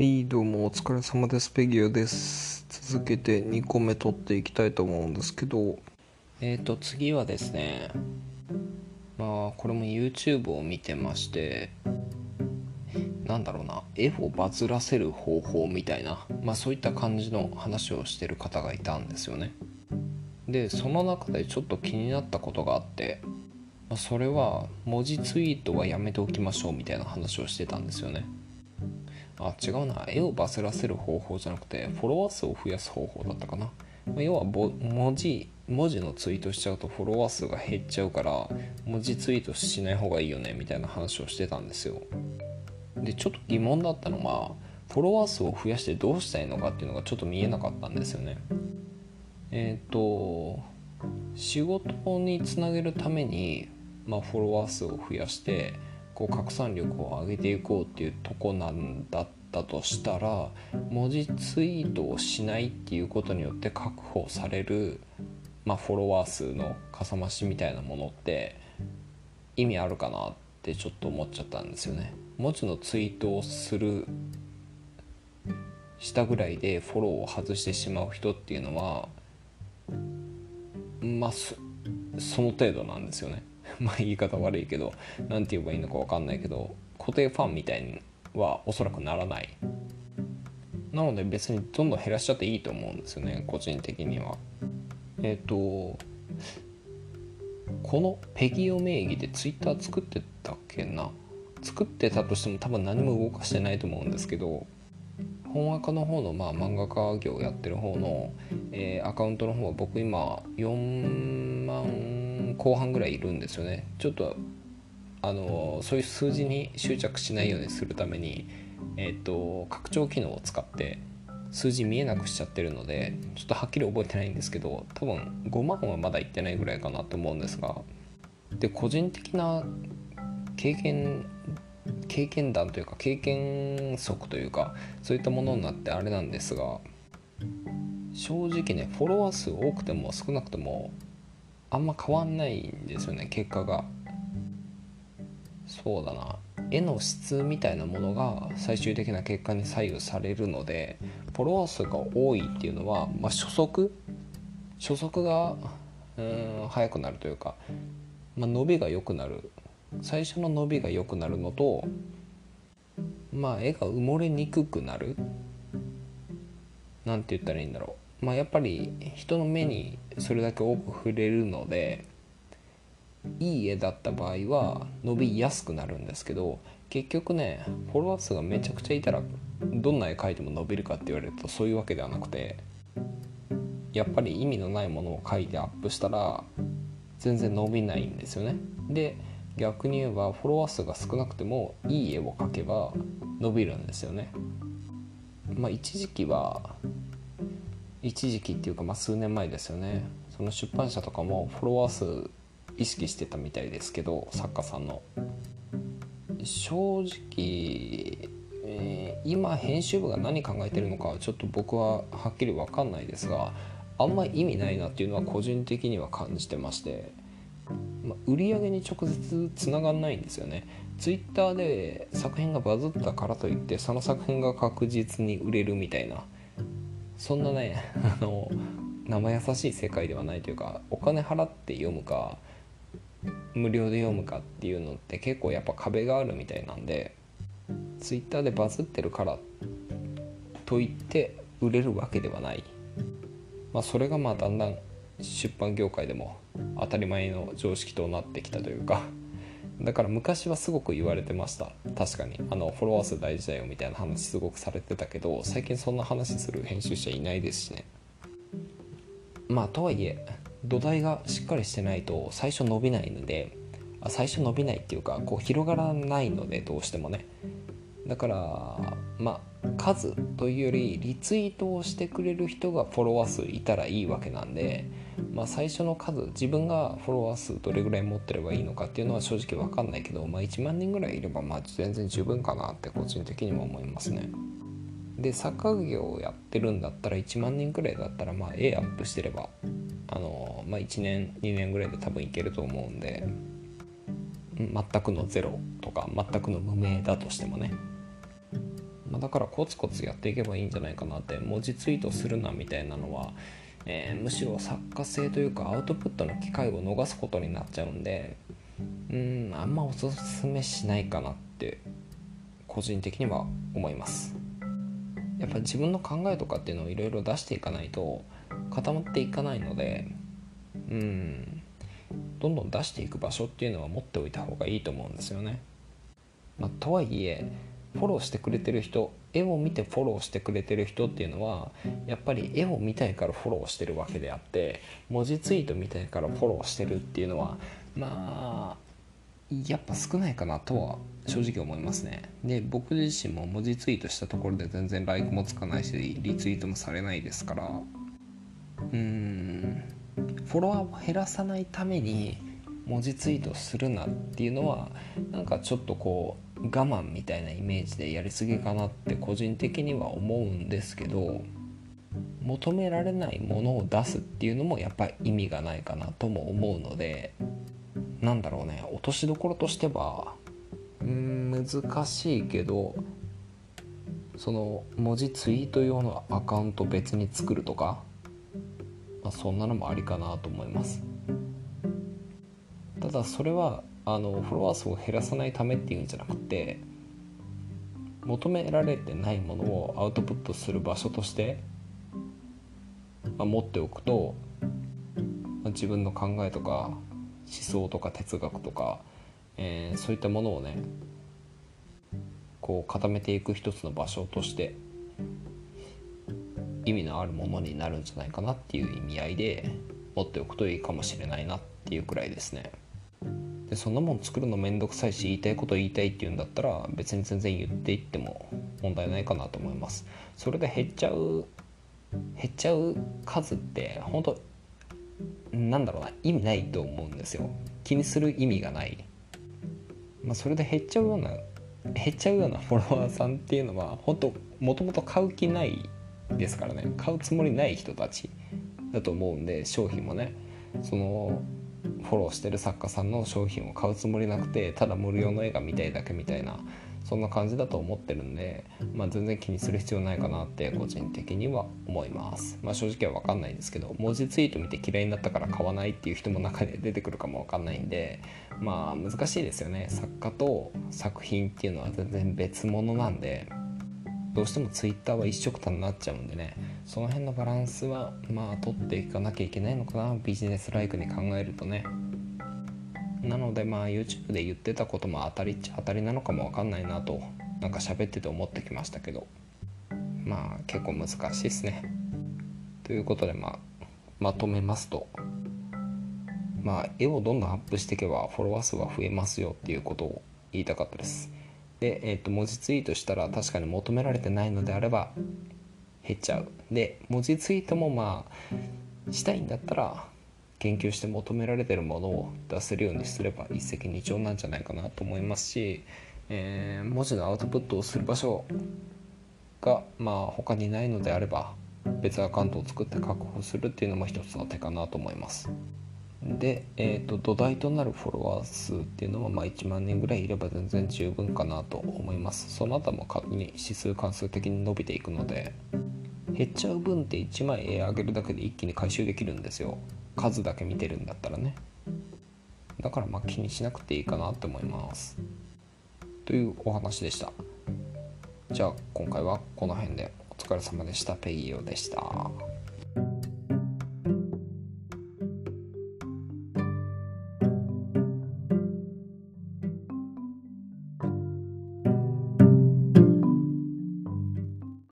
はい、どうもお疲れ様です。ペギオです。続けて2個目取っていきたいと思うんですけど、えーと次はですねまあこれも YouTube を見てましてなんだろうな絵をバズらせる方法みたいなまあそういった感じの話をしてる方がいたんですよねでその中でちょっと気になったことがあってまそれは文字ツイートはやめておきましょうみたいな話をしてたんですよねあ違うな。絵をバズらせる方法じゃなくてフォロワー数を増やす方法だったかな、ま要はぼ文字文字のツイートしちゃうとフォロワー数が減っちゃうから文字ツイートしない方がいいよねみたいな話をしてたんですよ。でちょっと疑問だったのがフォロワー数を増やしてどうしたいのかっていうのがちょっと見えなかったんですよね。えっ、と仕事につなげるために、まあ、フォロワー数を増やしてこう拡散力を上げていこうっていうとこなんだったとしたら文字ツイートをしないっていうことによって確保される、まあ、フォロワー数のかさ増しみたいなものって意味あるかなってちょっと思っちゃったんですよね。文字のツイートをするしたぐらいでフォローを外してしまう人っていうのはまあそその程度なんですよね まあ言い方悪いけど何て言えばいいのか分かんないけど固定ファンみたいにはおそらくならない。なので別にどんどん減らしちゃっていいと思うんですよね個人的には。えっ、とこのペギオ名義でツイッター作ってたっけな？作ってたとしても多分何も動かしてないと思うんですけど本赤の方の、まあ、漫画家業やってる方の、えーアカウントの方は僕今4万後半ぐらいいるんですよね。ちょっとあのそういう数字に執着しないようにするために、えー、と拡張機能を使って数字見えなくしちゃってるのでちょっとはっきり覚えてないんですけど多分5万はまだいってないぐらいかなと思うんですがで個人的な経験経験談というか経験則というかそういったものになってあれなんですが正直ねフォロワー数多くても少なくてもあんま変わんないんですよね結果が。そうだな。絵の質みたいなものが最終的な結果に左右されるのでフォロワー数が多いっていうのは、まあ、初速？初速がうん速くなるというか、まあ、伸びが良くなる。最初の伸びが良くなるのとまあ絵が埋もれにくくなる。なんて言ったらいいんだろう。まあやっぱり人の目にそれだけ多く触れるのでいい絵だった場合は伸びやすくなるんですけど結局ねフォロワー数がめちゃくちゃいたらどんな絵描いても伸びるかって言われるとそういうわけではなくてやっぱり意味のないものを描いてアップしたら全然伸びないんですよね。で逆に言えばフォロワー数が少なくてもいい絵を描けば伸びるんですよね。まあ一時期は一時期っていうかまあ数年前ですよね。その出版社とかもフォロワー数意識してたみたいですけど作家さんの。正直、えー今編集部が何考えてるのかはちょっと僕ははっきり分かんないですがあんまり意味ないなっていうのは個人的には感じてまして、まあ、売り上げに直接つながんないんですよね。ツイッターで作品がバズったからといってその作品が確実に売れるみたいなそんなねあの生優しい世界ではないというかお金払って読むか無料で読むかっていうのって結構やっぱ壁があるみたいなんでツイッターでバズってるからといって売れるわけではない、まあ、それがまあだんだん出版業界でも当たり前の常識となってきたというか。だから昔はすごく言われてました。確かに。あのフォロワー数大事だよみたいな話すごくされてたけど最近そんな話する編集者いないですしね。まあとはいえ土台がしっかりしてないと最初伸びないので最初伸びないっていうかこう広がらないのでどうしてもね。だからまあ数というよりリツイートをしてくれる人がフォロワー数いたらいいわけなんで、まあ、最初の数自分がフォロワー数どれぐらい持ってればいいのかっていうのは正直分かんないけど、まあ、1万人ぐらいいればまあ全然十分かなって個人的にも思いますね。で作家業をやってるんだったら1万人くらいだったらまあ絵アップしてればあの、まあ、1年2年ぐらいで多分いけると思うんで全くのゼロとか全くの無名だとしてもねまあ、だからコツコツやっていけばいいんじゃないかなって文字ツイートするなみたいなのは、えー、むしろ作家性というかアウトプットの機会を逃すことになっちゃうんでうんあんまおすすめしないかなって個人的には思います。やっぱ自分の考えとかっていうのをいろいろ出していかないと固まっていかないのでうんどんどん出していく場所っていうのは持っておいた方がいいと思うんですよね、まあ、とはいえフォローしてくれてる人絵を見てフォローしてくれてる人っていうのはやっぱり絵を見たいからフォローしてるわけであって文字ツイート見たいからフォローしてるっていうのはまあやっぱ少ないかなとは正直思いますね。で僕自身も文字ツイートしたところで全然 LIKE もつかないしリツイートもされないですからうーんフォロワーを減らさないために文字ツイートするなっていうのはなんかちょっとこう我慢みたいなイメージでやりすぎかなって個人的には思うんですけど求められないものを出すっていうのもやっぱり意味がないかなとも思うのでなんだろうね落としどころとしてはうん難しいけどその文字ツイート用のアカウント別に作るとか、まあ、そんなのもありかなと思います。ただそれはあのフォロワー数を減らさないためっていうんじゃなくて求められてないものをアウトプットする場所として、まあ、持っておくと、まあ、自分の考えとか思想とか哲学とか、えー、そういったものをねこう固めていく一つの場所として意味のあるものになるんじゃないかなっていう意味合いで持っておくといいかもしれないなっていうくらいですね。でそんなもん作るの面倒くさいし言いたいこと言いたいっていうんだったら別に全然言っていっても問題ないかなと思います。それで減っちゃう減っちゃう数って本当なんだろうな意味ないと思うんですよ。気にする意味がない、まあ、それで減っちゃうような減っちゃうような フォロワーさんっていうのは本当もともと買う気ないですからね。買うつもりない人たちだと思うんで商品もね。そのフォローしてる作家さんの商品を買うつもりなくてただ無料の絵が見たいだけみたいなそんな感じだと思ってるんで、まあ、全然気にする必要ないかなって個人的には思います、まあ、正直は分かんないんですけど文字ツイート見て嫌いになったから買わないっていう人も中で出てくるかも分かんないんでまあ難しいですよね。作家と作品っていうのは全然別物なんでどうしても Twitter は一色たになっちゃうんでねその辺のバランスはまあ取っていかなきゃいけないのかなビジネスライクに考えるとね。なのでまあ YouTube で言ってたことも当たりっちゃ当たりなのかも分かんないなとなんか喋ってて思ってきましたけど。まあ結構難しいですね。ということでまあまとめますと。まあ絵をどんどんアップしていけばフォロワー数は増えますよっていうことを言いたかったです。で、えー、と文字ツイートしたら確かに求められてないのであれば減っちゃうで文字ツイートもまあしたいんだったら研究して求められてるものを出せるようにすれば一石二鳥なんじゃないかなと思いますし、えー、文字のアウトプットをする場所がまあ他にないのであれば別アカウントを作って確保するっていうのも一つの手かなと思います。で、えーと、土台となるフォロワー数っていうのはまあ1万人ぐらいいれば全然十分かなと思います。その後も勝手に指数関数的に伸びていくので減っちゃう分って1枚絵上げるだけで一気に回収できるんですよ。数だけ見てるんだったらね。だからまあ気にしなくていいかなと思います。というお話でした。じゃあ今回はこの辺で。お疲れ様でした。ペイヨでした。